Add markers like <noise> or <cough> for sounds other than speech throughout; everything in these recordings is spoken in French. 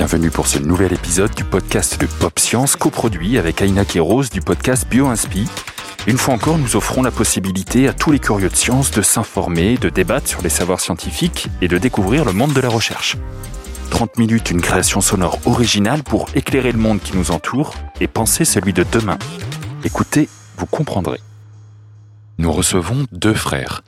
Bienvenue pour ce nouvel épisode du podcast de Pop Science coproduit avec Aina Rose du podcast BioInspi. Une fois encore, nous offrons la possibilité à tous les curieux de science de s'informer, de débattre sur les savoirs scientifiques et de découvrir le monde de la recherche. 30 minutes, une création sonore originale pour éclairer le monde qui nous entoure et penser celui de demain. Écoutez, vous comprendrez. Nous recevons deux frères.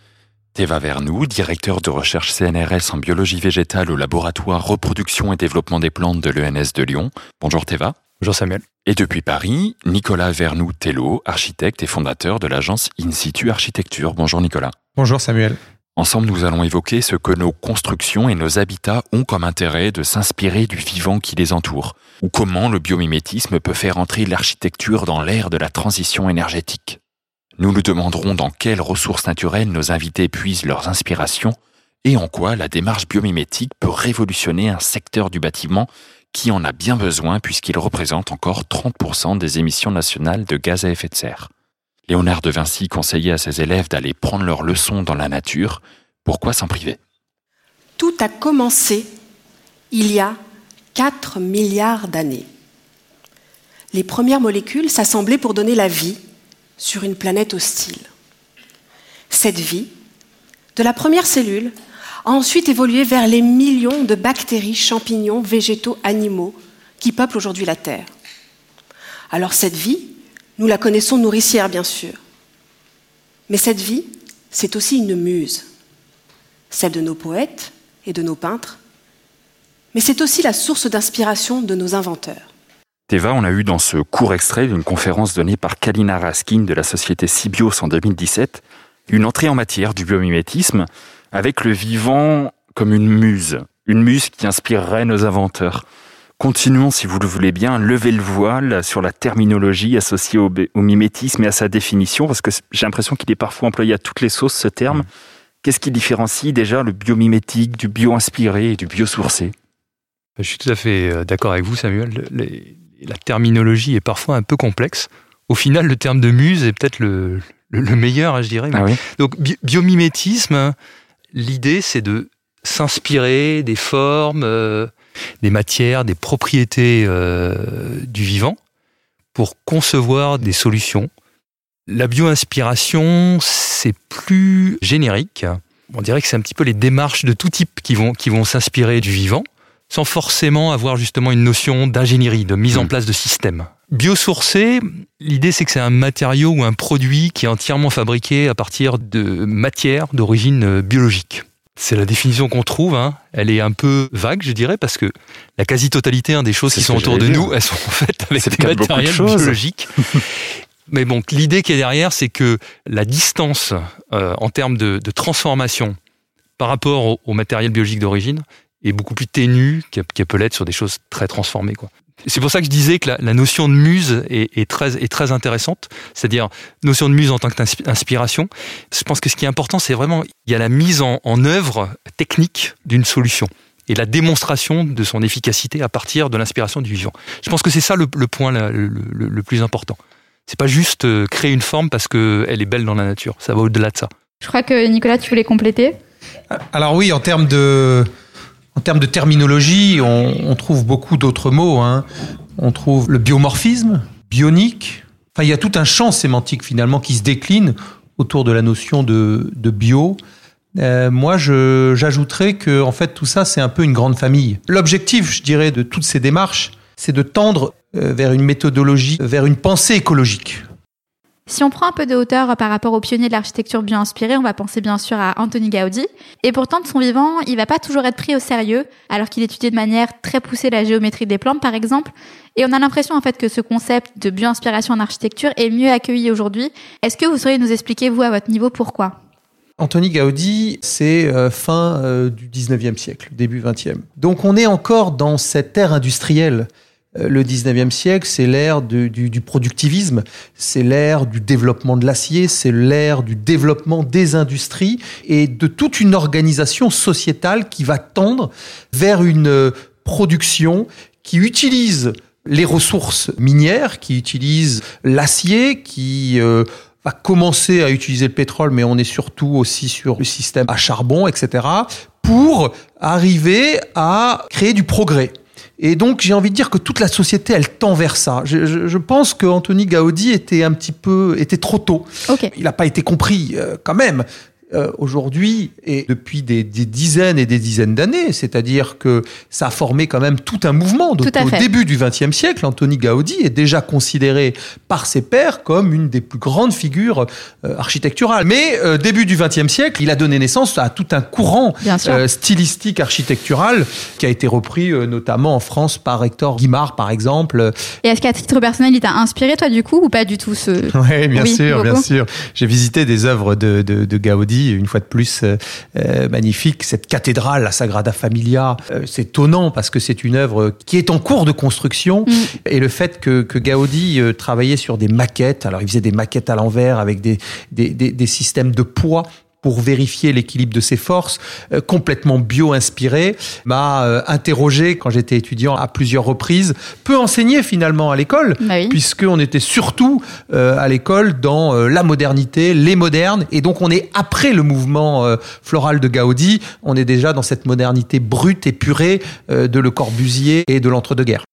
Théva Vernou, directeur de recherche CNRS en biologie végétale au laboratoire reproduction et développement des plantes de l'ENS de Lyon. Bonjour Théva. Bonjour Samuel. Et depuis Paris, Nicolas Vernou-Tello, architecte et fondateur de l'agence In situ Architecture. Bonjour Nicolas. Bonjour Samuel. Ensemble, nous allons évoquer ce que nos constructions et nos habitats ont comme intérêt de s'inspirer du vivant qui les entoure, ou comment le biomimétisme peut faire entrer l'architecture dans l'ère de la transition énergétique. Nous nous demanderons dans quelles ressources naturelles nos invités puisent leurs inspirations et en quoi la démarche biomimétique peut révolutionner un secteur du bâtiment qui en a bien besoin puisqu'il représente encore 30% des émissions nationales de gaz à effet de serre. Léonard de Vinci conseillait à ses élèves d'aller prendre leurs leçons dans la nature. Pourquoi s'en priver? Tout a commencé il y a 4 milliards d'années. Les premières molécules s'assemblaient pour donner la vie sur une planète hostile. Cette vie, de la première cellule, a ensuite évolué vers les millions de bactéries, champignons, végétaux, animaux qui peuplent aujourd'hui la Terre. Alors cette vie, nous la connaissons nourricière, bien sûr. Mais cette vie, c'est aussi une muse, celle de nos poètes et de nos peintres, mais c'est aussi la source d'inspiration de nos inventeurs. On a eu dans ce court extrait d'une conférence donnée par Kalina Raskin de la société Sibios en 2017 une entrée en matière du biomimétisme avec le vivant comme une muse, une muse qui inspirerait nos inventeurs. Continuons, si vous le voulez bien, lever le voile sur la terminologie associée au, mimétisme et à sa définition, parce que j'ai l'impression qu'il est parfois employé à toutes les sauces, ce terme. Mmh. Qu'est-ce qui différencie déjà le biomimétique du bio-inspiré et du biosourcé? Je suis tout à fait euh, d'accord avec vous, Samuel la terminologie est parfois un peu complexe. Au final, le terme de muse est peut-être le, meilleur, je dirais. Ah Donc, biomimétisme, l'idée, c'est de s'inspirer des formes, euh, des matières, des propriétés euh, du vivant pour concevoir des solutions. La bio-inspiration, c'est plus générique. On dirait que c'est un petit peu les démarches de tout type qui vont, qui vont s'inspirer du vivant sans forcément avoir justement une notion d'ingénierie, de mise en hmm. place de systèmes. Biosourcé, l'idée c'est que c'est un matériau ou un produit qui est entièrement fabriqué à partir de matières d'origine euh, biologique. C'est la définition qu'on trouve. Hein. Elle est un peu vague, je dirais, parce que la quasi-totalité hein, des choses qui sont autour de nous, elles sont <laughs> faites avec des matériels biologiques. <laughs> Mais bon, l'idée qui est derrière, c'est que la distance euh, en termes de, transformation par rapport au matériel biologique d'origine est beaucoup plus ténue qu'elle peut l'être sur des choses très transformées. Quoi. C'est pour ça que je disais que la, notion de muse est, très, est très intéressante, c'est-à-dire notion de muse en tant qu'inspiration. Je pense que ce qui est important, c'est vraiment il y a la mise en, œuvre technique d'une solution et la démonstration de son efficacité à partir de l'inspiration du vivant. Je pense que c'est ça le, point le, le, plus important. C'est pas juste euh, créer une forme parce qu'elle est belle dans la nature. Ça va au-delà de ça. Je crois que Nicolas, tu voulais compléter? Alors oui, en termes de en termes de terminologie, on, trouve beaucoup d'autres mots. Hein. On trouve le biomorphisme, bionique. Enfin, il y a tout un champ sémantique finalement qui se décline autour de la notion de, bio. Euh, moi, j'ajouterais que en fait tout ça c'est un peu une grande famille. L'objectif, je dirais, de toutes ces démarches, c'est de tendre euh, vers une méthodologie, vers une pensée écologique. Si on prend un peu de hauteur par rapport aux pionniers de l'architecture bio-inspirée, on va penser bien sûr à Anthony Gaudi. Et pourtant, de son vivant, il va pas toujours être pris au sérieux, alors qu'il étudie de manière très poussée la géométrie des plantes, par exemple. Et on a l'impression, en fait, que ce concept de bio-inspiration en architecture est mieux accueilli aujourd'hui. Est-ce que vous sauriez nous expliquer, vous, à votre niveau, pourquoi? Anthony Gaudi, c'est euh, fin euh, du 19e siècle, début 20e. Donc on est encore dans cette ère industrielle euh, le 19e siècle, c'est l'ère du, du, productivisme, c'est l'ère du développement de l'acier, c'est l'ère du développement des industries et de toute une organisation sociétale qui va tendre vers une euh, production qui utilise les ressources minières, qui utilise l'acier, qui euh, va commencer à utiliser le pétrole, mais on est surtout aussi sur le système à charbon, etc., pour arriver à créer du progrès Et donc, j'ai envie de dire que toute la société, elle tend vers ça. Je, je, je pense que Anthony Gaudi était un petit peu, était trop tôt. Ok. Il n'a pas été compris euh, quand même. Euh, aujourd'hui et depuis des, des dizaines et des dizaines d'années, c'est-à-dire que ça a formé quand même tout un mouvement. Donc, au fait. début du XXe siècle, Anthony Gaudi est déjà considéré par ses pairs comme une des plus grandes figures euh, architecturales. Mais euh, début du XXe siècle, il a donné naissance à tout un courant euh, stylistique architectural qui a été repris euh, notamment en France par Hector Guimard, par exemple. Et est-ce qu'à titre personnel, il t'a inspiré, toi, du coup, ou pas du tout ce... <laughs> Oui, bien Oui, sûr, bien sûr. J'ai visité des œuvres de, de, de Gaudi, une fois de plus euh, euh, magnifique. Cette cathédrale, la Sagrada Familia, euh, c'est étonnant parce que c'est une œuvre qui est en cours de construction. Mm. Et le fait que, que Gaudi euh, travaillait sur des maquettes, alors il faisait des maquettes à l'envers avec des, des, des, des systèmes de poids pour vérifier l'équilibre de ses forces, euh, complètement bio-inspiré, m'a euh, interrogé quand j'étais étudiant à plusieurs reprises, peu enseigné finalement à l'école, Bah oui. puisqu'on était surtout euh, à l'école dans euh, la modernité, les modernes, et donc on est après le mouvement euh, floral de Gaudi, on est déjà dans cette modernité brute et purée euh, de Le Corbusier et de l'entre-deux-guerres.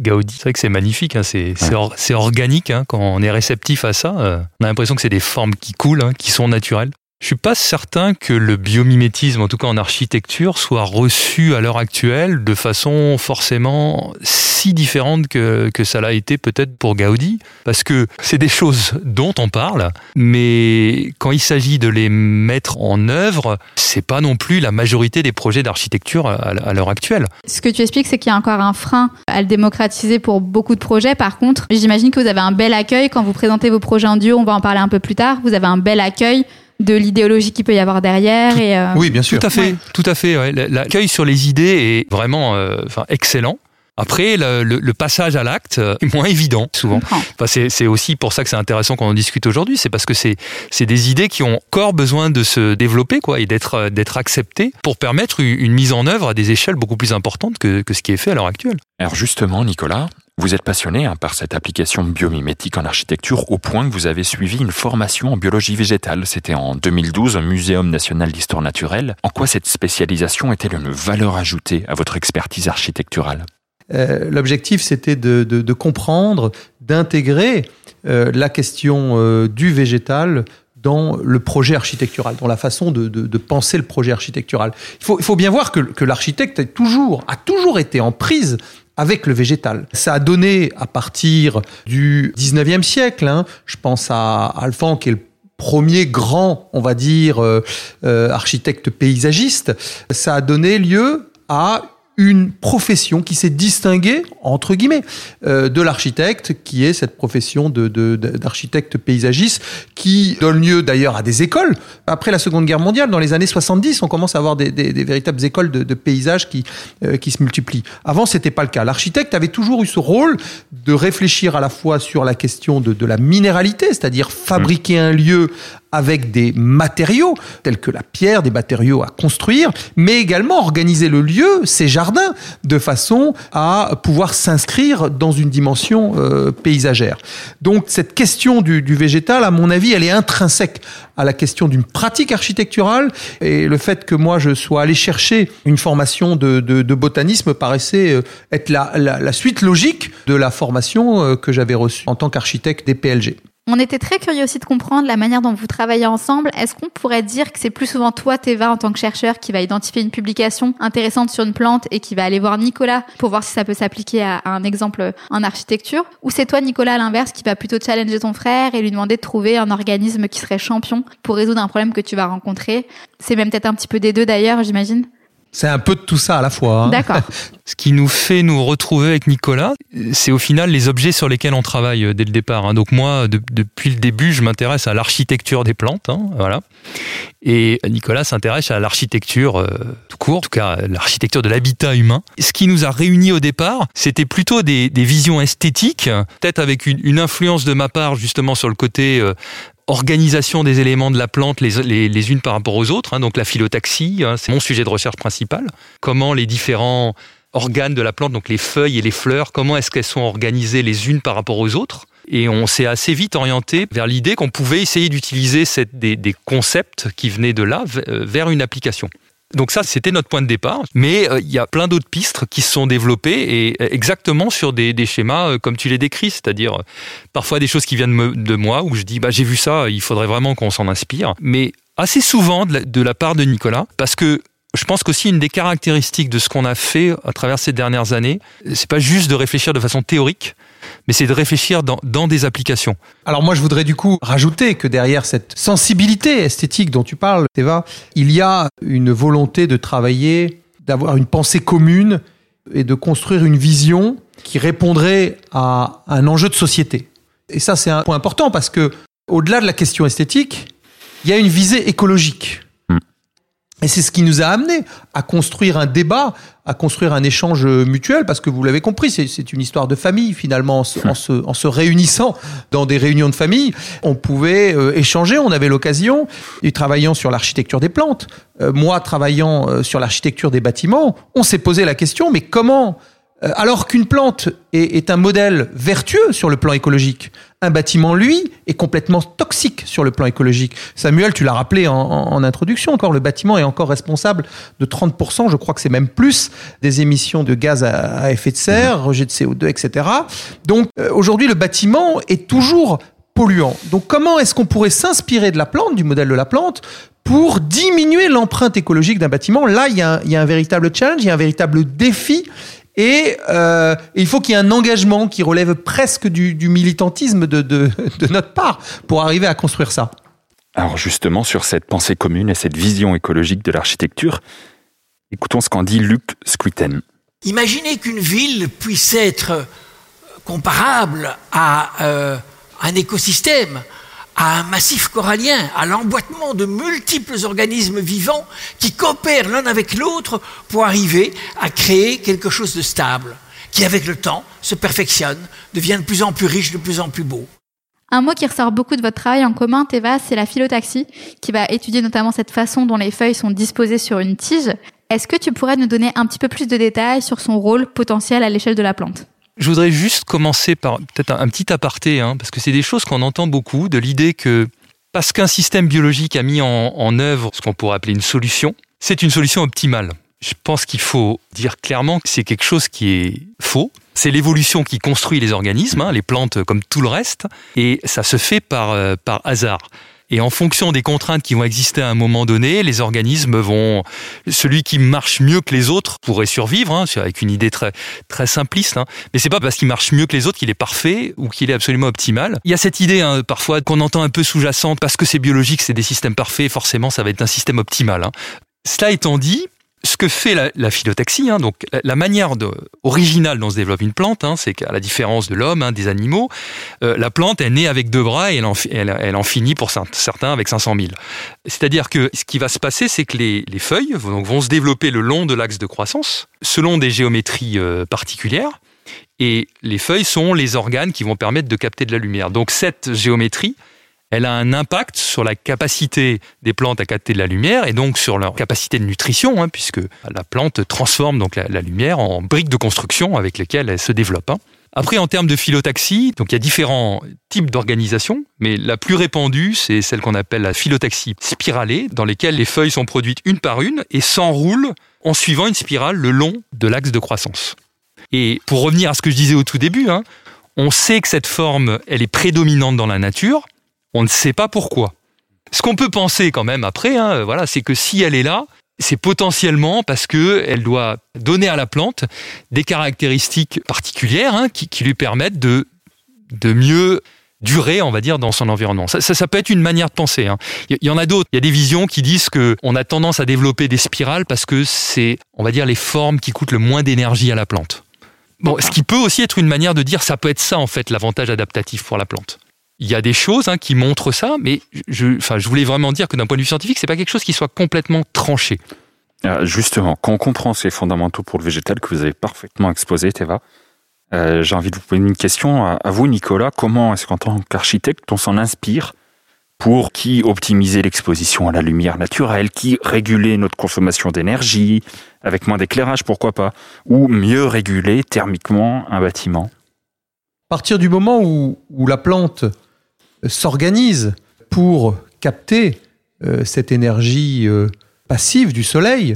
Gaudi, c'est vrai que c'est magnifique, hein, c'est c'est or- c'est organique hein, quand on est réceptif à ça. euh, on a l'impression que c'est des formes qui coulent, hein, qui sont naturelles. Je suis pas certain que le biomimétisme, en tout cas en architecture, soit reçu à l'heure actuelle de façon forcément si différente que, que ça l'a été peut-être pour Gaudi, parce que c'est des choses dont on parle, mais quand il s'agit de les mettre en œuvre, c'est pas non plus la majorité des projets d'architecture à, à l'heure actuelle. Ce que tu expliques, c'est qu'il y a encore un frein à le démocratiser pour beaucoup de projets. Par contre, j'imagine que vous avez un bel accueil quand vous présentez vos projets en duo. On va en parler un peu plus tard. Vous avez un bel accueil de l'idéologie qu'il peut y avoir derrière. Et, euh, Oui, bien sûr. Tout à fait, Ouais. tout à fait. ouais. L'accueil sur les idées est vraiment euh, enfin, excellent. Après, le, le- le passage à l'acte euh, est moins évident souvent. Enfin, c'est c'est aussi pour ça que c'est intéressant qu'on en discute aujourd'hui. C'est parce que c'est c'est des idées qui ont encore besoin de se développer quoi et d'être d'être acceptées pour permettre une, une mise en œuvre à des échelles beaucoup plus importantes que, que ce qui est fait à l'heure actuelle. Alors justement, Nicolas, vous êtes passionné hein, par cette application biomimétique en architecture au point que vous avez suivi une formation en biologie végétale. C'était en 2012 au Muséum national d'histoire naturelle. En quoi cette spécialisation est-elle une valeur ajoutée à votre expertise architecturale? Euh, L'objectif, c'était de, comprendre, d'intégrer euh, la question euh, du végétal dans le projet architectural, dans la façon de, penser le projet architectural. Il faut, bien voir que, l'architecte a toujours été en prise avec le végétal. Ça a donné à partir du 19e siècle, hein, je pense à Alphand qui est le premier grand, on va dire, euh, euh, architecte paysagiste, ça a donné lieu à une profession qui s'est distinguée, entre guillemets, euh, de l'architecte, qui est cette profession de- de- d'architecte paysagiste, qui donne lieu d'ailleurs à des écoles. Après la Seconde Guerre mondiale, dans les années 70, on commence à avoir des, des- des véritables écoles de, de paysage qui, euh, qui se multiplient. Avant, c'était pas le cas. L'architecte avait toujours eu ce rôle de réfléchir à la fois sur la question de, de la minéralité, c'est-à-dire fabriquer un lieu avec des matériaux tels que la pierre, des matériaux à construire, mais également organiser le lieu, ses jardins, de façon à pouvoir s'inscrire dans une dimension euh, paysagère. Donc cette question du, du végétal, à mon avis, elle est intrinsèque à la question d'une pratique architecturale et le fait que moi je sois allé chercher une formation de, de, de botanisme paraissait euh, être la, la, la suite logique de la formation euh, que j'avais reçue en tant qu'architecte des PLG. On était très curieux aussi de comprendre la manière dont vous travaillez ensemble. Est-ce qu'on pourrait dire que c'est plus souvent toi, Théva, en tant que chercheur, qui va identifier une publication intéressante sur une plante et qui va aller voir Nicolas pour voir si ça peut s'appliquer à un exemple en architecture? Ou c'est toi, Nicolas, à l'inverse, qui va plutôt challenger ton frère et lui demander de trouver un organisme qui serait champion pour résoudre un problème que tu vas rencontrer? C'est même peut-être un petit peu des deux d'ailleurs, j'imagine C'est un peu de tout ça à la fois. hein. D'accord. <laughs> Ce qui nous fait nous retrouver avec Nicolas, c'est au final les objets sur lesquels on travaille euh, dès le départ. hein. Donc moi, de- depuis le début, je m'intéresse à l'architecture des plantes, hein, voilà. Et Nicolas s'intéresse à l'architecture euh, tout court, en tout cas l'architecture de l'habitat humain. Ce qui nous a réunis au départ, c'était plutôt des, des visions esthétiques, peut-être avec une, une influence de ma part justement sur le côté euh, organisation des éléments de la plante les, les, les unes par rapport aux autres. hein. donc la phyllotaxie, hein, c'est mon sujet de recherche principal. Comment les différents organes de la plante, donc les feuilles et les fleurs, comment est-ce qu'elles sont organisées les unes par rapport aux autres? Et on s'est assez vite orienté vers l'idée qu'on pouvait essayer d'utiliser des, des concepts qui venaient de là euh, vers une application. Donc ça, c'était notre point de départ. Mais euh, il y a plein d'autres pistes qui se sont développées et euh, exactement sur des, schémas euh, comme tu les décris, c'est-à-dire parfois des choses qui viennent de moi où je dis bah j'ai vu ça, il faudrait vraiment qu'on s'en inspire. Mais assez souvent de la part de Nicolas, parce que je pense qu'aussi une des caractéristiques de ce qu'on a fait à travers ces dernières années, c'est pas juste de réfléchir de façon théorique, mais c'est de réfléchir dans, dans, des applications. Alors moi, je voudrais du coup rajouter que derrière cette sensibilité esthétique dont tu parles, Eva, il y a une volonté de travailler, d'avoir une pensée commune et de construire une vision qui répondrait à un enjeu de société. Et ça, c'est un point important parce que, au-delà de la question esthétique, il y a une visée écologique. Et c'est ce qui nous a amené à construire un débat, à construire un échange mutuel, parce que vous l'avez compris, c'est une histoire de famille finalement. En se, réunissant dans des réunions de famille, on pouvait euh, échanger, on avait l'occasion, et travaillant sur l'architecture des plantes, euh, moi travaillant euh, sur l'architecture des bâtiments, on s'est posé la question, mais comment alors qu'une plante est, un modèle vertueux sur le plan écologique, un bâtiment, lui, est complètement toxique sur le plan écologique. Samuel, tu l'as rappelé en, introduction encore, le bâtiment est encore responsable de 30%, je crois que c'est même plus, des émissions de gaz à, effet de serre, rejet de CO2, etc. Donc euh, aujourd'hui, le bâtiment est toujours polluant. Donc comment est-ce qu'on pourrait s'inspirer de la plante, du modèle de la plante, pour diminuer l'empreinte écologique d'un bâtiment? Là, il y, a il y a un véritable challenge, il y a un véritable défi. Et euh, il faut qu'il y ait un engagement qui relève presque du, militantisme de, de, notre part pour arriver à construire ça. Alors justement, sur cette pensée commune et cette vision écologique de l'architecture, écoutons ce qu'en dit Luc Squitten. Imaginez qu'une ville puisse être comparable à euh, un écosystème, à un massif corallien, à l'emboîtement de multiples organismes vivants qui coopèrent l'un avec l'autre pour arriver à créer quelque chose de stable, qui avec le temps se perfectionne, devient de plus en plus riche, de plus en plus beau. Un mot qui ressort beaucoup de votre travail en commun, Théva, c'est la phyllotaxie, qui va étudier notamment cette façon dont les feuilles sont disposées sur une tige. Est-ce que tu pourrais nous donner un petit peu plus de détails sur son rôle potentiel à l'échelle de la plante? Je voudrais juste commencer par peut-être un, petit aparté, hein, parce que c'est des choses qu'on entend beaucoup, de l'idée que parce qu'un système biologique a mis en, œuvre ce qu'on pourrait appeler une solution, c'est une solution optimale. Je pense qu'il faut dire clairement que c'est quelque chose qui est faux. C'est l'évolution qui construit les organismes, hein, les plantes comme tout le reste, et ça se fait par, euh, par hasard. Et en fonction des contraintes qui vont exister à un moment donné, les organismes vont, celui qui marche mieux que les autres pourrait survivre, hein, avec une idée très très simpliste. Hein. Mais c'est pas parce qu'il marche mieux que les autres qu'il est parfait ou qu'il est absolument optimal. Il y a cette idée hein, parfois qu'on entend un peu sous-jacente parce que c'est biologique, c'est des systèmes parfaits, forcément ça va être un système optimal. Hein. Cela étant dit, ce que fait la, la phyllotaxie, hein, donc la, manière originale dont se développe une plante, hein, c'est qu'à la différence de l'homme, hein, des animaux, euh, la plante est née avec deux bras et elle en, finit pour certains avec 500 000. C'est-à-dire que ce qui va se passer, c'est que les, les feuilles vont, vont, se développer le long de l'axe de croissance, selon des géométries euh, particulières, et les feuilles sont les organes qui vont permettre de capter de la lumière. Donc cette géométrie, elle a un impact sur la capacité des plantes à capter de la lumière et donc sur leur capacité de nutrition, hein, puisque la plante transforme donc la, lumière en briques de construction avec lesquelles elle se développe. Hein. Après, en termes de phyllotaxie, donc il y a différents types d'organisation, mais la plus répandue, c'est celle qu'on appelle la phyllotaxie spiralée, dans lesquelles les feuilles sont produites une par une et s'enroulent en suivant une spirale le long de l'axe de croissance. Et pour revenir à ce que je disais au tout début, hein, on sait que cette forme, elle est prédominante dans la nature, on ne sait pas pourquoi. Ce qu'on peut penser quand même après, hein, voilà, c'est que si elle est là, c'est potentiellement parce que elle doit donner à la plante des caractéristiques particulières hein, qui, lui permettent de, de mieux durer, on va dire, dans son environnement. Ça, ça, peut être une manière de penser. Hein. Il y, en a d'autres. Il y a des visions qui disent que on a tendance à développer des spirales parce que c'est, on va dire, les formes qui coûtent le moins d'énergie à la plante. Bon, ce qui peut aussi être une manière de dire, ça peut être ça en fait l'avantage adaptatif pour la plante il y a des choses hein, qui montrent ça, mais je, enfin, je voulais vraiment dire que d'un point de vue scientifique, c'est pas quelque chose qui soit complètement tranché. Ah, justement, quand on comprend ces fondamentaux pour le végétal que vous avez parfaitement exposé, Théva, euh, j'ai envie de vous poser une question à, vous, Nicolas. Comment est-ce qu'en tant qu'architecte, on s'en inspire pour qui optimiser l'exposition à la lumière naturelle, qui réguler notre consommation d'énergie, avec moins d'éclairage, pourquoi pas, ou mieux réguler thermiquement un bâtiment? À partir du moment où, où la plante s'organise pour capter euh, cette énergie euh, passive du soleil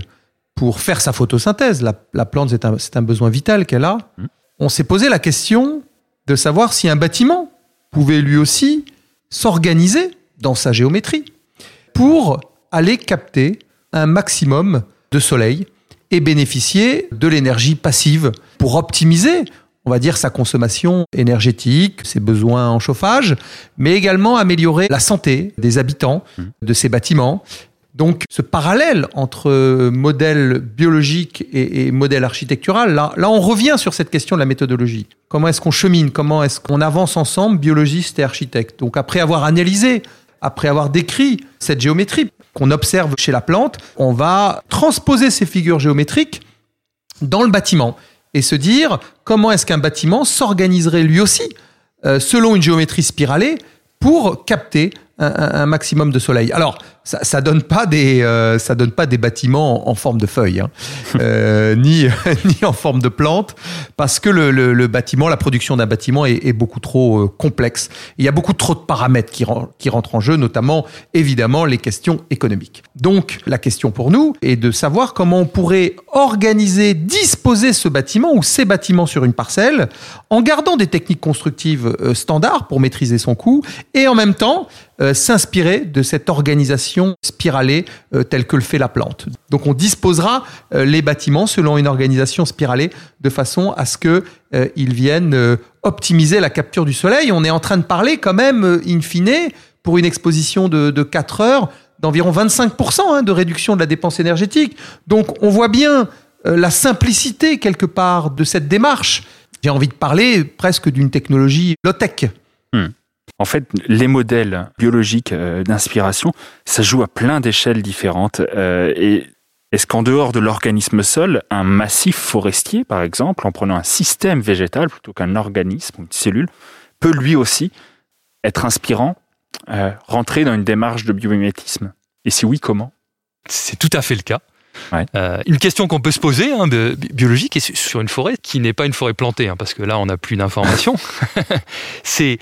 pour faire sa photosynthèse. La, plante, c'est un, un, besoin vital qu'elle a. Mmh. On s'est posé la question de savoir si un bâtiment pouvait lui aussi s'organiser dans sa géométrie pour aller capter un maximum de soleil et bénéficier de l'énergie passive pour optimiser, on va dire, sa consommation énergétique, ses besoins en chauffage, mais également améliorer la santé des habitants mmh. de ces bâtiments. Donc ce parallèle entre modèle biologique et, modèle architectural, là, là on revient sur cette question de la méthodologie. Comment est-ce qu'on chemine? Comment est-ce qu'on avance ensemble, biologistes et architectes? Donc après avoir analysé, après avoir décrit cette géométrie, qu'on observe chez la plante, on va transposer ces figures géométriques dans le bâtiment et se dire comment est-ce qu'un bâtiment s'organiserait lui aussi euh, selon une géométrie spiralée pour capter un, maximum de soleil. Alors, ça, ça donne pas des, euh, ça donne pas des bâtiments en, forme de feuilles, hein. euh, <laughs> ni <laughs> ni en forme de plante, parce que le, le, bâtiment, la production d'un bâtiment est, beaucoup trop euh, complexe. Il y a beaucoup trop de paramètres qui, qui rentrent en jeu, notamment évidemment les questions économiques. Donc, la question pour nous est de savoir comment on pourrait organiser, disposer ce bâtiment ou ces bâtiments sur une parcelle, en gardant des techniques constructives standards pour maîtriser son coût, et en même temps s'inspirer de cette organisation spiralée euh, telle que le fait la plante. Donc on disposera euh, les bâtiments selon une organisation spiralée de façon à ce que ils viennent optimiser la capture du soleil. On est en train de parler quand même, in fine, pour une exposition de, de 4 heures, d'environ 25% hein, de réduction de la dépense énergétique. Donc on voit bien la simplicité quelque part de cette démarche. J'ai envie de parler presque d'une technologie low-tech. Hmm. En fait, les modèles biologiques euh, d'inspiration, ça joue à plein d'échelles différentes. Euh, et est-ce qu'en dehors de l'organisme seul, un massif forestier, par exemple, en prenant un système végétal plutôt qu'un organisme ou une cellule, peut lui aussi être inspirant, euh, rentrer dans une démarche de biomimétisme? Et si oui, comment? C'est tout à fait le cas. une question qu'on peut se poser, hein, biologique, et sur une forêt qui n'est pas une forêt plantée, hein, parce que là, on n'a plus d'informations. <laughs> c'est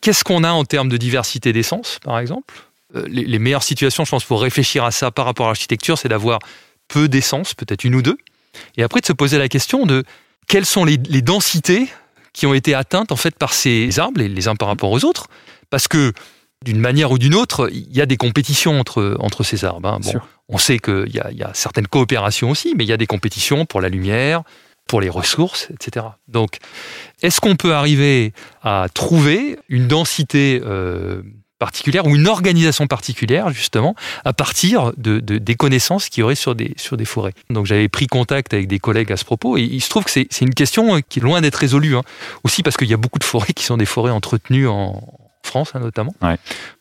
Qu'est-ce qu'on a en termes de diversité d'essence, par exemple? Euh, les, meilleures situations, je pense, pour réfléchir à ça par rapport à l'architecture, c'est d'avoir peu d'essence, peut-être une ou deux, et après de se poser la question de quelles sont les, densités qui ont été atteintes en fait par ces arbres, les, uns par rapport aux autres, parce que d'une manière ou d'une autre, il y a des compétitions entre, entre ces arbres. Hein. Bon, on sait qu'il y, y a, certaines coopérations aussi, mais il y a des compétitions pour la lumière, pour les ressources, etc. Donc, est-ce qu'on peut arriver à trouver une densité euh, particulière ou une organisation particulière, justement, à partir de, des connaissances qu'il y aurait sur des, sur des forêts? Donc, j'avais pris contact avec des collègues à ce propos, et il se trouve que c'est une question qui est loin d'être résolue. Hein. Aussi parce qu'il y a beaucoup de forêts qui sont des forêts entretenues en, France hein, notamment.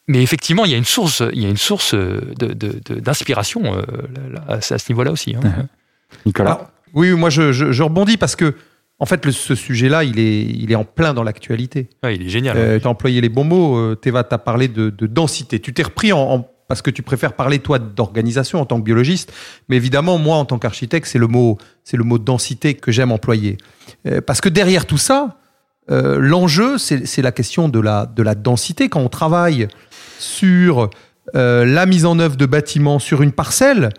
Mais effectivement, il y a une source, il y a une source d'inspiration de, de, euh, à, ce niveau-là aussi. Hein. <laughs> Nicolas? Oui, moi je, rebondis parce que en fait, ce sujet-là, il est, il est en plein dans l'actualité. il est génial. Euh, tu as employé les bons mots. Euh, Théva, tu as parlé de, densité. Tu t'es repris en, parce que tu préfères parler, toi, d'organisation en tant que biologiste. Mais évidemment, moi, en tant qu'architecte, c'est le mot, c'est le mot densité que j'aime employer. Euh, parce que derrière tout ça, l'enjeu, c'est la question de la, de la densité. Quand on travaille sur la mise en œuvre de bâtiments sur une parcelle,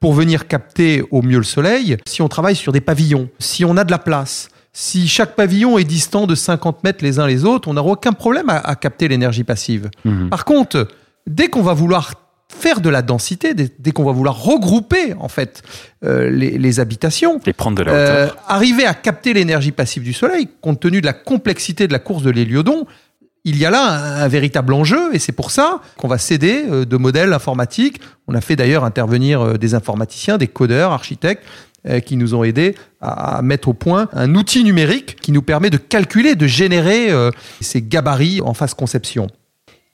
pour venir capter au mieux le soleil, si on travaille sur des pavillons, si on a de la place, si chaque pavillon est distant de 50 mètres les uns les autres, on n'aura aucun problème à, capter l'énergie passive. Mhm. Par contre, dès qu'on va vouloir faire de la densité, dès, qu'on va vouloir regrouper en fait euh, les, habitations, et prendre de la hauteur. Euh, arriver à capter l'énergie passive du soleil, compte tenu de la complexité de la course de l'héliodon, il y a là un, véritable enjeu et c'est pour ça qu'on va céder euh, de modèles informatiques. On a fait d'ailleurs intervenir euh, des informaticiens, des codeurs, architectes euh, qui nous ont aidés à mettre au point un outil numérique qui nous permet de calculer, de générer ces gabarits en phase conception.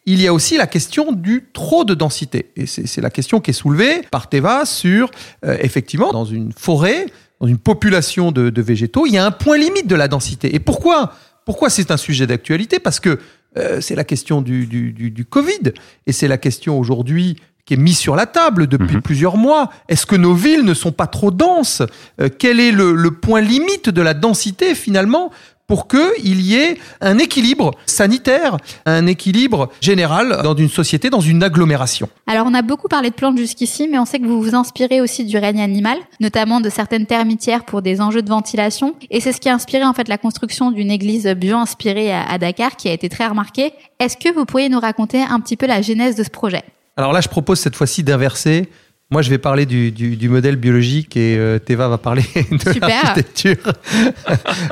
Il y a aussi la question du trop de densité. Et c'est la question qui est soulevée par Teva sur, effectivement, dans une forêt, dans une population de, de, végétaux, il y a un point limite de la densité. Et pourquoi? Pourquoi c'est un sujet d'actualité? Parce que euh, c'est la question du, du, Covid et c'est la question aujourd'hui qui est mise sur la table depuis mhm. plusieurs mois. Est-ce que nos villes ne sont pas trop denses? Euh, Quel est le, point limite de la densité finalement? Pour qu'il y ait un équilibre sanitaire, un équilibre général dans une société, dans une agglomération. Alors on a beaucoup parlé de plantes jusqu'ici, mais on sait que vous vous inspirez aussi du règne animal, notamment de certaines termitières pour des enjeux de ventilation. Et c'est ce qui a inspiré en fait la construction d'une église bio-inspirée à Dakar, qui a été très remarquée. Est-ce que vous pourriez nous raconter un petit peu la genèse de ce projet? Alors là, je propose cette fois-ci d'inverser. Moi, je vais parler du, du, modèle biologique et euh, Teva va parler <laughs> de l'architecture. <laughs>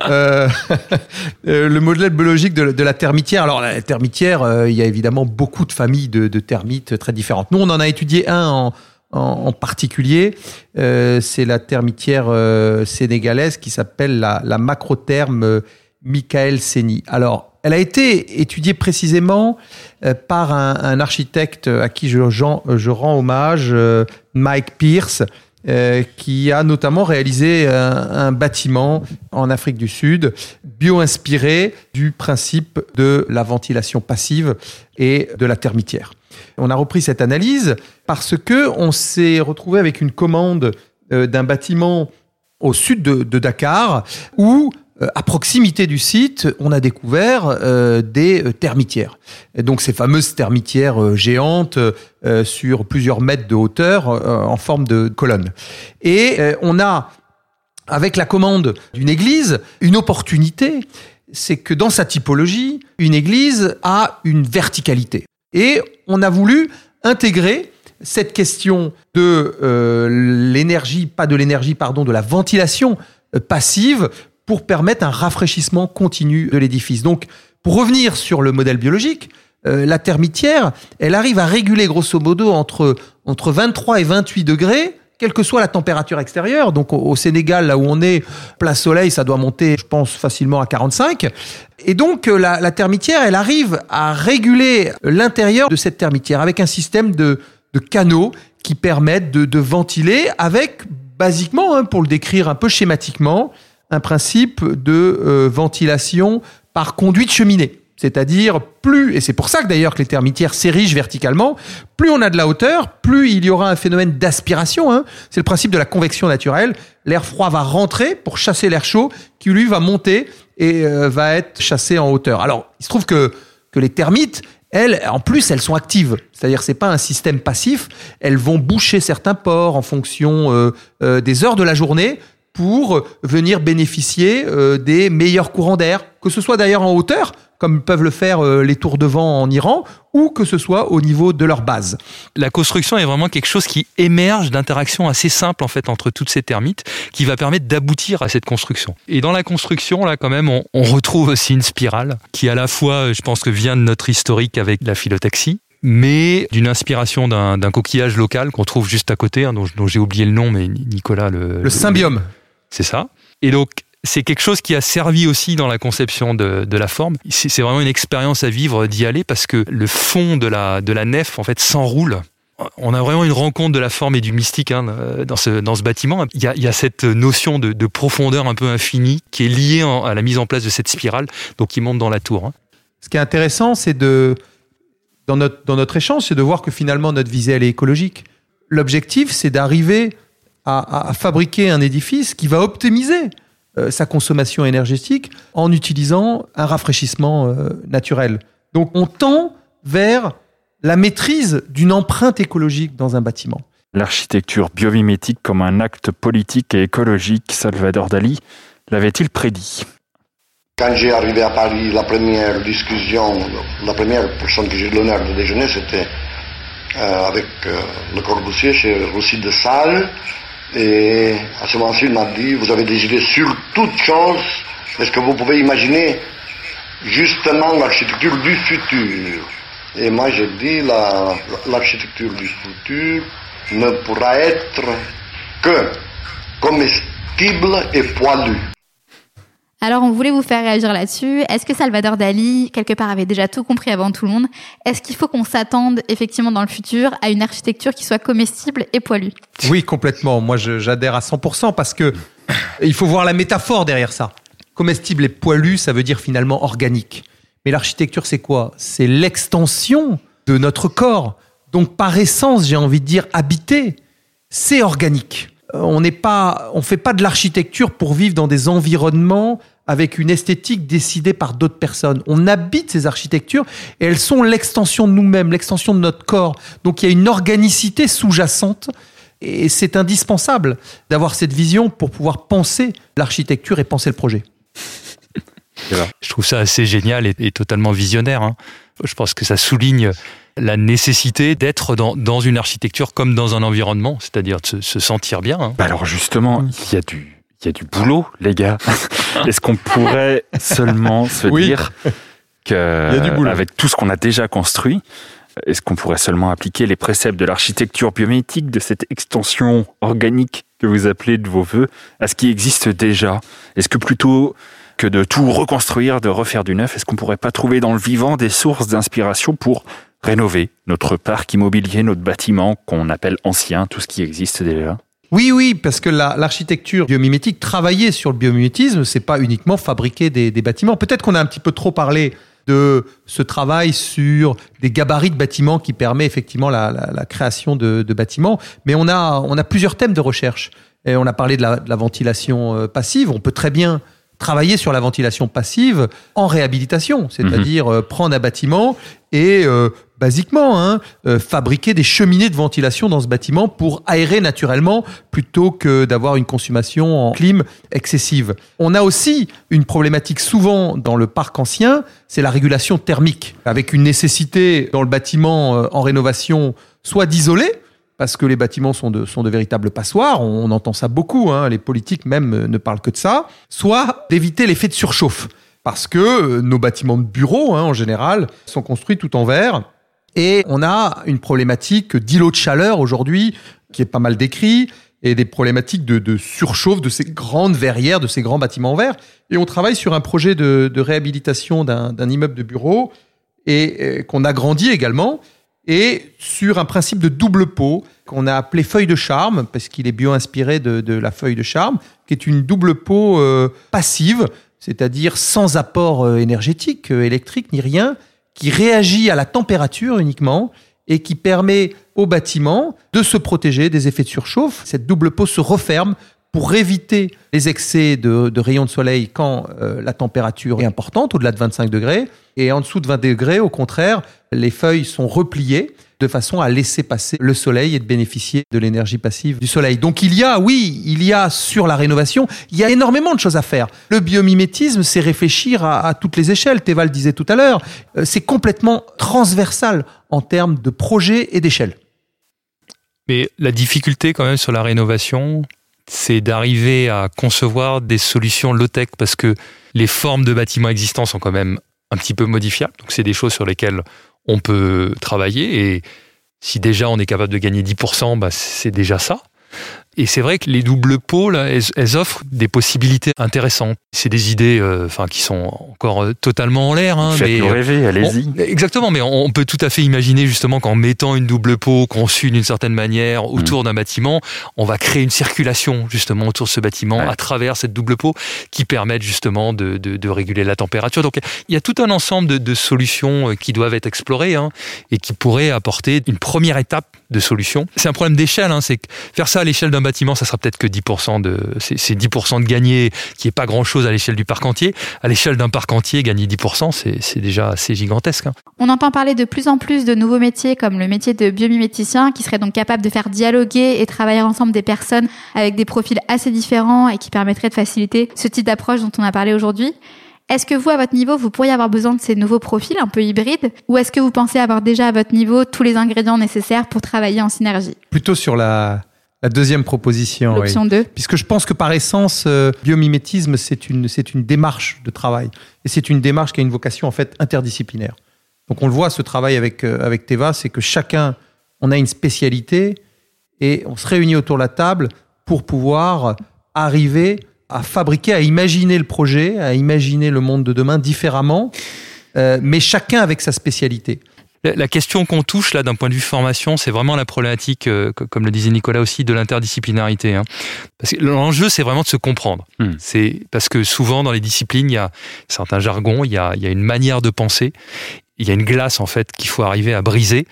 Euh, euh, le modèle biologique de, de, la termitière. Alors, la termitière, il y a évidemment beaucoup de familles de, de, termites très différentes. Nous, on en a étudié un en, en, particulier. C'est la termitière sénégalaise qui s'appelle la, la macrotherme Michael Seni. Alors, elle a été étudiée précisément euh, par un, architecte à qui je, rends hommage, euh, Mike Pierce, euh, qui a notamment réalisé un, bâtiment en Afrique du Sud, bio-inspiré du principe de la ventilation passive et de la termitière. On a repris cette analyse parce que on s'est retrouvé avec une commande d'un bâtiment au sud de, de Dakar où à proximité du site, on a découvert euh, des euh, termitières. Donc ces fameuses termitières géantes sur plusieurs mètres de hauteur en forme de colonne. Et on a, avec la commande d'une église, une opportunité, c'est que dans sa typologie, une église a une verticalité. Et on a voulu intégrer cette question de l'énergie, pas de l'énergie, pardon, de la ventilation passive pour permettre un rafraîchissement continu de l'édifice. Donc, pour revenir sur le modèle biologique, euh, la termitière, elle arrive à réguler grosso modo entre, entre 23 et 28 degrés, quelle que soit la température extérieure. Donc au, Sénégal, là où on est, plein soleil, ça doit monter, je pense, facilement à 45. Et donc euh, la, termitière, elle arrive à réguler l'intérieur de cette termitière avec un système de, canaux qui permettent de, de ventiler avec, basiquement, hein, pour le décrire un peu schématiquement, un principe de euh, ventilation par conduite cheminée. C'est-à-dire plus, et c'est pour ça que d'ailleurs que les termitières s'érigent verticalement, plus on a de la hauteur, plus il y aura un phénomène d'aspiration. Hein. C'est le principe de la convection naturelle. L'air froid va rentrer pour chasser l'air chaud, qui lui va monter et euh, va être chassé en hauteur. Alors, il se trouve que, que les termites, elles, en plus, elles sont actives. C'est-à-dire, c'est pas un système passif. Elles vont boucher certains pores en fonction euh, des heures de la journée pour venir bénéficier euh, des meilleurs courants d'air, que ce soit d'ailleurs en hauteur, comme peuvent le faire euh, les tours de vent en Iran, ou que ce soit au niveau de leur base. La construction est vraiment quelque chose qui émerge d'interactions assez simples en fait entre toutes ces termites, qui va permettre d'aboutir à cette construction. Et dans la construction, là quand même, on, retrouve aussi une spirale qui à la fois, je pense que vient de notre historique avec la phyllotaxie, mais d'une inspiration d'un coquillage local qu'on trouve juste à côté, hein, dont, dont j'ai oublié le nom, mais Nicolas le... Le symbiome. C'est ça. Et donc, c'est quelque chose qui a servi aussi dans la conception de, la forme. C'est vraiment une expérience à vivre d'y aller parce que le fond de la, de la nef, en fait, s'enroule. On a vraiment une rencontre de la forme et du mystique hein, dans, ce, dans ce bâtiment. Il y, a, il y a cette notion de, profondeur un peu infinie qui est liée à la mise en place de cette spirale, donc qui monte dans la tour. Hein. Ce qui est intéressant, c'est de, dans notre, dans notre échange, c'est de voir que finalement notre visée, elle est écologique. L'objectif, c'est d'arriver à, fabriquer un édifice qui va optimiser euh, sa consommation énergétique en utilisant un rafraîchissement euh, naturel. Donc on tend vers la maîtrise d'une empreinte écologique dans un bâtiment. L'architecture biomimétique comme un acte politique et écologique, Salvador Dali l'avait-il prédit? Quand j'ai arrivé à Paris, la première discussion, la première personne que j'ai eu l'honneur de déjeuner, c'était euh, avec Le Corbusier chez Roussy de Salles. Et à ce moment-ci, il m'a dit, vous avez des idées sur toute chose. Est-ce que vous pouvez imaginer justement l'architecture du futur? Et moi, j'ai dit, l'architecture du futur ne pourra être que comestible et poilue. Alors, on voulait vous faire réagir là-dessus. Est-ce que Salvador Dali, quelque part, avait déjà tout compris avant tout le monde? Est-ce qu'il faut qu'on s'attende effectivement dans le futur à une architecture qui soit comestible et poilue? Oui, complètement. Moi, j'adhère à 100% parce que il faut voir la métaphore derrière ça. Comestible et poilu, ça veut dire finalement organique. Mais l'architecture, c'est quoi? C'est l'extension de notre corps. Donc, par essence, j'ai envie de dire habiter, c'est organique. Euh, on n'est pas, on fait pas de l'architecture pour vivre dans des environnements avec une esthétique décidée par d'autres personnes. On habite ces architectures et elles sont l'extension de nous-mêmes, l'extension de notre corps. Donc il y a une organicité sous-jacente et c'est indispensable d'avoir cette vision pour pouvoir penser l'architecture et penser le projet. <laughs> Je trouve ça assez génial et, totalement visionnaire. Hein. Je pense que ça souligne la nécessité d'être dans, une architecture comme dans un environnement, c'est-à-dire de se, sentir bien. Hein. Bah alors justement, il y a du, il y a du boulot, les gars. <laughs> Est-ce qu'on pourrait seulement se dire que, avec tout ce qu'on a déjà construit, est-ce qu'on pourrait seulement appliquer les préceptes de l'architecture biométrique, de cette extension organique que vous appelez de vos voeux, à ce qui existe déjà? Est-ce que plutôt que de tout reconstruire, de refaire du neuf, est-ce qu'on pourrait pas trouver dans le vivant des sources d'inspiration pour rénover notre parc immobilier, notre bâtiment qu'on appelle ancien, tout ce qui existe déjà oui, oui, parce que l'architecture biomimétique, travailler sur le biomimétisme, c'est pas uniquement fabriquer des, bâtiments. Peut-être qu'on a un petit peu trop parlé de ce travail sur des gabarits de bâtiments qui permet effectivement la, création de, bâtiments, mais on a, on a plusieurs thèmes de recherche. Et on a parlé de la, de la ventilation euh, passive. On peut très bien travailler sur la ventilation passive en réhabilitation, c'est-à-dire mhm. euh, prendre un bâtiment et euh, basiquement hein, euh, fabriquer des cheminées de ventilation dans ce bâtiment pour aérer naturellement plutôt que d'avoir une consommation en clim excessive. On a aussi une problématique souvent dans le parc ancien, c'est la régulation thermique, avec une nécessité dans le bâtiment en rénovation soit d'isoler, parce que les bâtiments sont de, sont de véritables passoires, on, entend ça beaucoup, hein, les politiques même euh, ne parlent que de ça, soit d'éviter l'effet de surchauffe, parce que euh, nos bâtiments de bureaux, hein, en général, sont construits tout en verre, et on a une problématique d'îlot de chaleur aujourd'hui, qui est pas mal décrit, et des problématiques de, surchauffe de ces grandes verrières, de ces grands bâtiments en verre. Et on travaille sur un projet de, réhabilitation d'un immeuble de bureau, et, et qu'on agrandit également, et sur un principe de double pot qu'on a appelé feuille de charme, parce qu'il est bio-inspiré de, la feuille de charme, qui est une double euh, passive, c'est-à-dire sans apport euh, énergétique, euh, électrique, ni rien, qui réagit à la température uniquement et qui permet au bâtiment de se protéger des effets de surchauffe. Cette double peau se referme pour éviter les excès de, rayons de soleil quand euh, la température est importante, au-delà de 25 degrés. Et en dessous de 20 degrés, au contraire, les feuilles sont repliées de façon à laisser passer le soleil et de bénéficier de l'énergie passive du soleil. Donc il y a, oui, il y a sur la rénovation, il y a énormément de choses à faire. Le biomimétisme, c'est réfléchir à, toutes les échelles. Théva le disait tout à l'heure, euh, c'est complètement transversal en termes de projet et d'échelle. Mais la difficulté quand même sur la rénovation, c'est d'arriver à concevoir des solutions low-tech parce que les formes de bâtiments existants sont quand même un petit peu modifiables. Donc, c'est des choses sur lesquelles on peut travailler. Et si déjà on est capable de gagner 10%, bah, c'est déjà ça. Et c'est vrai que les doubles pôles, elles, offrent des possibilités intéressantes. C'est des idées, euh, enfin, qui sont encore euh, totalement en l'air. Hein, Faites-nous euh, rêver, allez-y. Exactement, mais on, peut tout à fait imaginer justement qu'en mettant une double peau conçue d'une certaine manière autour mm. d'un bâtiment, on va créer une circulation justement autour de ce bâtiment à travers cette double peau qui permettent justement de, de, de, réguler la température. Donc il y a tout un ensemble de, de solutions qui doivent être explorées hein, et qui pourraient apporter une première étape de solution. C'est un problème d'échelle, hein, c'est que faire ça à l'échelle d'un bâtiment, ça sera peut-être que 10% de, c'est 10% de gagné, qui est pas grand chose à l'échelle du parc entier. À l'échelle d'un parc entier, gagner 10%, c'est déjà assez gigantesque. Hein. On entend parler de plus en plus de nouveaux métiers comme le métier de biomiméticien qui serait donc capable de faire dialoguer et travailler ensemble des personnes avec des profils assez différents et qui permettrait de faciliter ce type d'approche dont on a parlé aujourd'hui. Est-ce que vous, à votre niveau, vous pourriez avoir besoin de ces nouveaux profils un peu hybrides Ou est-ce que vous pensez avoir déjà à votre niveau tous les ingrédients nécessaires pour travailler en synergie? Plutôt sur la, la deuxième proposition. L'option 2. Puisque je pense que par essence, euh, biomimétisme, c'est une, c'est une démarche de travail. Et c'est une démarche qui a une vocation en fait interdisciplinaire. Donc on le voit, ce travail avec, euh, avec Teva, c'est que chacun, on a une spécialité et on se réunit autour de la table pour pouvoir arriver à fabriquer, à imaginer le projet, à imaginer le monde de demain différemment, euh, mais chacun avec sa spécialité. La question qu'on touche là d'un point de vue formation, c'est vraiment la problématique, euh, comme le disait Nicolas aussi, de l'interdisciplinarité. Hein. Parce que l'enjeu, c'est vraiment de se comprendre. Hmm. C'est parce que souvent dans les disciplines, il y a certains jargons, il y a, il y a une manière de penser, il y a une glace en fait qu'il faut arriver à briser.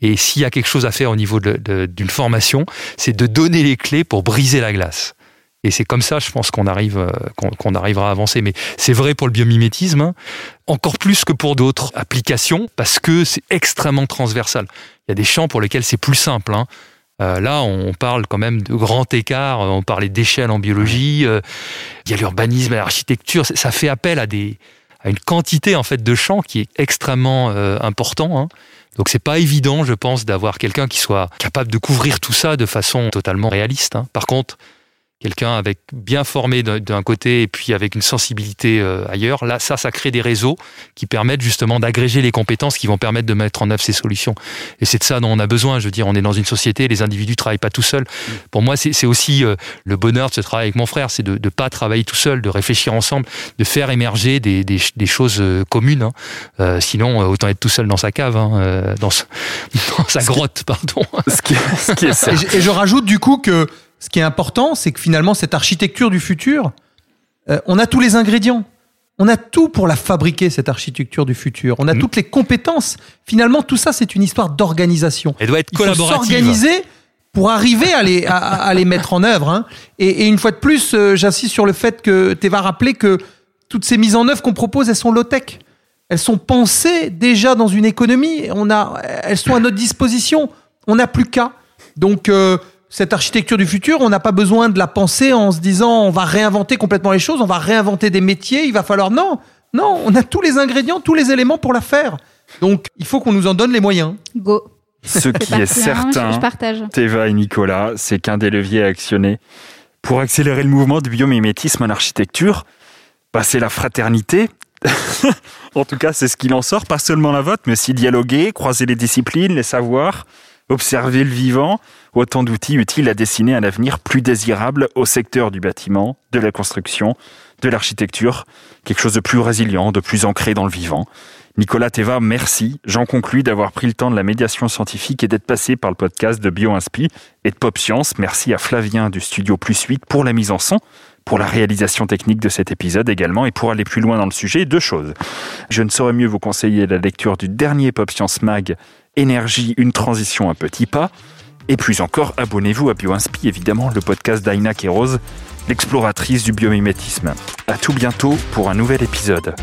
Et s'il y a quelque chose à faire au niveau d'une formation, c'est de donner les clés pour briser la glace. Et c'est comme ça, je pense, qu'on arrive, euh, qu'on arrivera à avancer. Mais c'est vrai pour le biomimétisme, hein, encore plus que pour d'autres applications, parce que c'est extrêmement transversal. Il y a des champs pour lesquels c'est plus simple. Hein. Euh, là, on parle quand même de grands écarts. On parlait d'échelle en biologie. Euh, il y a l'urbanisme, l'architecture. Ça fait appel à des à une quantité en fait de champs qui est extrêmement important. Hein. Donc c'est pas évident, je pense, d'avoir quelqu'un qui soit capable de couvrir tout ça de façon totalement réaliste. Hein. Par contre, quelqu'un avec bien formé d'un côté et puis avec une sensibilité euh, ailleurs. Là, ça, ça crée des réseaux qui permettent justement d'agréger les compétences qui vont permettre de mettre en œuvre ces solutions. Et c'est de ça dont on a besoin. Je veux dire, on est dans une société, les individus travaillent pas tout seuls. Pour moi, c'est aussi euh, le bonheur de ce travail avec mon frère, c'est de ne pas travailler tout seul, de réfléchir ensemble, de faire émerger des, des, des choses euh, communes. Hein. sinon, autant être tout seul dans sa cave, hein, dans, <laughs> dans, sa grotte, pardon. Ce qui, ce qui est <laughs> et je rajoute du coup que ce qui est important, c'est que finalement, cette architecture du futur, euh, on a tous les ingrédients. On a tout pour la fabriquer, cette architecture du futur. On a mm. toutes les compétences. Finalement, tout ça, c'est une histoire d'organisation. Elle doit être collaborative. Il faut s'organiser pour arriver à les, à, les mettre en œuvre. Hein. Et, une fois de plus, euh, j'insiste sur le fait que tu vas rappeler que toutes ces mises en œuvre qu'on propose, elles sont low-tech. Elles sont pensées déjà dans une économie. On a, elles sont à notre disposition. On n'a plus qu'à. Donc, euh, cette architecture du futur, on n'a pas besoin de la penser en se disant on va réinventer complètement les choses, on va réinventer des métiers, il va falloir non, non, on a tous les ingrédients, tous les éléments pour la faire. Donc il faut qu'on nous en donne les moyens. Go. Ce qui est, certain, je, partage. Théva et Nicolas, c'est qu'un des leviers à actionner pour accélérer le mouvement du biomimétisme en architecture, bah, c'est la fraternité. <laughs> en tout cas, c'est ce qu'il en sort, pas seulement la vôtre, mais aussi dialoguer, croiser les disciplines, les savoirs, observer le vivant, autant d'outils utiles à dessiner un avenir plus désirable au secteur du bâtiment, de la construction, de l'architecture, quelque chose de plus résilient, de plus ancré dans le vivant. Nicolas Teva, merci. J'en conclus d'avoir pris le temps de la médiation scientifique et d'être passé par le podcast de BioInspi et de Pop Science. Merci à Flavien du studio Plus 8 pour la mise en son, pour la réalisation technique de cet épisode également et pour aller plus loin dans le sujet, deux choses. Je ne saurais mieux vous conseiller la lecture du dernier Pop Science Mag Énergie, une transition, un petit pas. Et plus encore, abonnez-vous à BioInspi, évidemment, le podcast d'Aina Rose, l'exploratrice du biomimétisme. À tout bientôt pour un nouvel épisode.